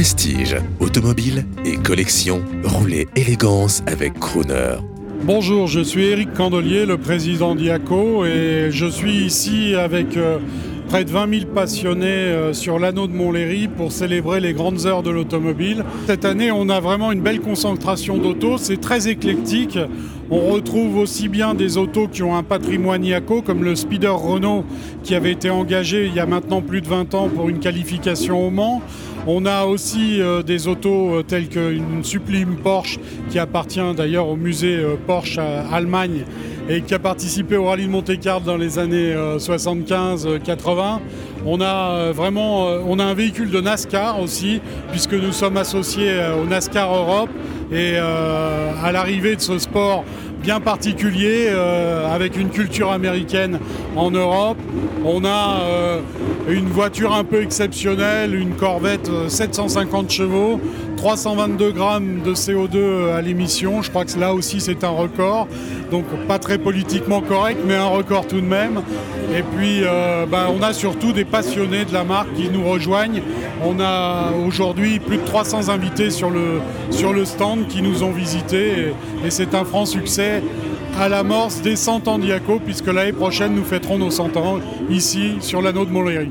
Prestige, automobile et collection, roulez élégance avec Crooner. Bonjour, je suis Eric Candelier, le président d'IACO, et je suis ici avec euh, près de 20 000 passionnés euh, sur l'anneau de Montlhéry pour célébrer les grandes heures de l'automobile. Cette année, on a vraiment une belle concentration d'autos, c'est très éclectique. On retrouve aussi bien des autos qui ont un patrimoine IACO, comme le Speeder Renault, qui avait été engagé il y a maintenant plus de 20 ans pour une qualification au Mans. On a aussi euh, des autos euh, telles qu'une Sublime Porsche, qui appartient d'ailleurs au musée Porsche Allemagne et qui a participé au rallye de Monte-Carlo dans les années 75-80. On a vraiment on a un véhicule de NASCAR aussi, puisque nous sommes associés au NASCAR Europe. Et à l'arrivée de ce sport bien particulier, avec une culture américaine en Europe, on a une voiture un peu exceptionnelle, une Corvette 750 chevaux, 322 grammes de CO2 à l'émission. Je crois que là aussi c'est un record. Donc pas très politiquement correct, mais un record tout de même. Et puis euh, ben, on a surtout des passionnés de la marque qui nous rejoignent. On a aujourd'hui plus de 300 invités sur le, sur le stand qui nous ont visités. Et c'est un franc succès à l'amorce des 100 ans d'IACO, puisque l'année prochaine nous fêterons nos 100 ans ici sur l'anneau de Montlhéry.